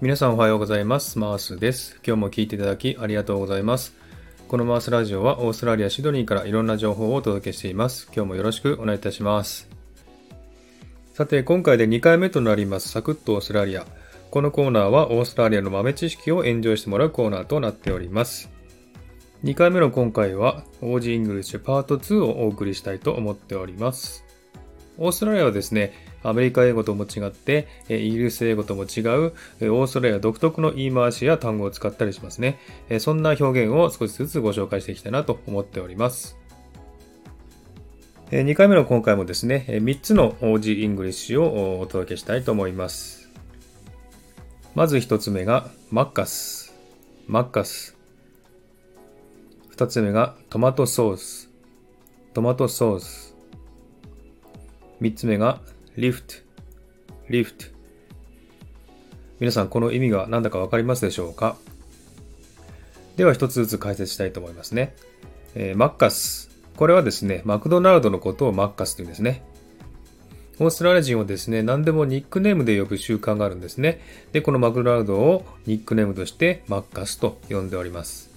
皆さんおはようございます。マースです。今日も聞いていただきありがとうございます。このマースラジオはオーストラリア・シドニーからいろんな情報をお届けしています。今日もよろしくお願いいたします。さて、今回で2回目となりますサクッとオーストラリア。このコーナーはオーストラリアの豆知識をエンジョイしてもらうコーナーとなっております。2回目の今回は OG イングリッシュパート2をお送りしたいと思っております。オーストラリアはですね、アメリカ英語とも違って、イギリス英語とも違う、オーストラリア独特の言い回しや単語を使ったりしますね。そんな表現を少しずつご紹介していきたいなと思っております。2回目の今回もですね、3つの OG イングリッシュをお届けしたいと思います。まず1つ目がマッカス。マッカス。2つ目がトマトソース。トマトソース。3つ目がリフト、リフト。皆さん、この意味が何だかわかりますでしょうか？では一つずつ解説したいと思いますね。えー、マッカス。これはですね、マクドナルドのことをマッカスというんですね。オーストラリア人はですね、何でもニックネームで呼ぶ習慣があるんですね。で、このマクドナルドをニックネームとしてマッカスと呼んでおります。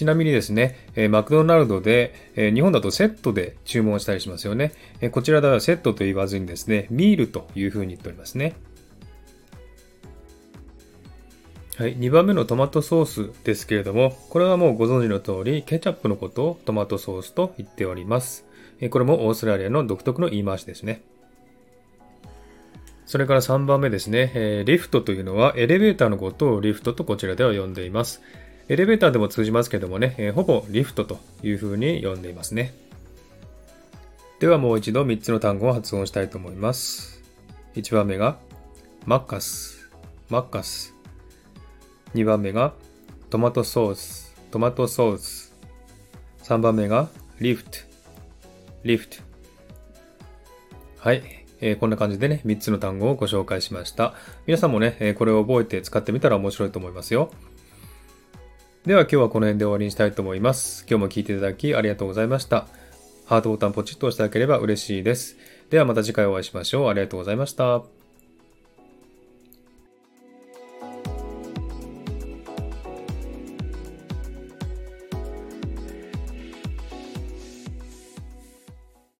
ちなみにですね、えマクドナルドで、え日本だとセットで注文したりしますよね、えこちらではセットと言わずにですね、ミールというふうに言っておりますね。はい、2番目のトマトソースですけれども、これはもうご存知の通り、ケチャップのことをトマトソースと言っております。これもオーストラリアの独特の言い回しですね。それから3番目ですね、えリフトというのはエレベーターのことをリフトとこちらでは呼んでいます。エレベーターでも通じますけどもね、えー、ほぼリフトというふうに呼んでいますね。ではもう一度3つの単語を発音したいと思います。1番目がマッカス、マッカス。2番目がトマトソース、トマトソース。3番目がリフト、リフト。はい。えー、こんな感じでね、3つの単語をご紹介しました。皆さんもね、えこれを覚えて使ってみたら面白いと思いますよ。では今日はこの辺で終わりにしたいと思います。今日も聴いていただきありがとうございました。ハートボタンポチッと押していただければ嬉しいです。ではまた次回お会いしましょう。ありがとうございました。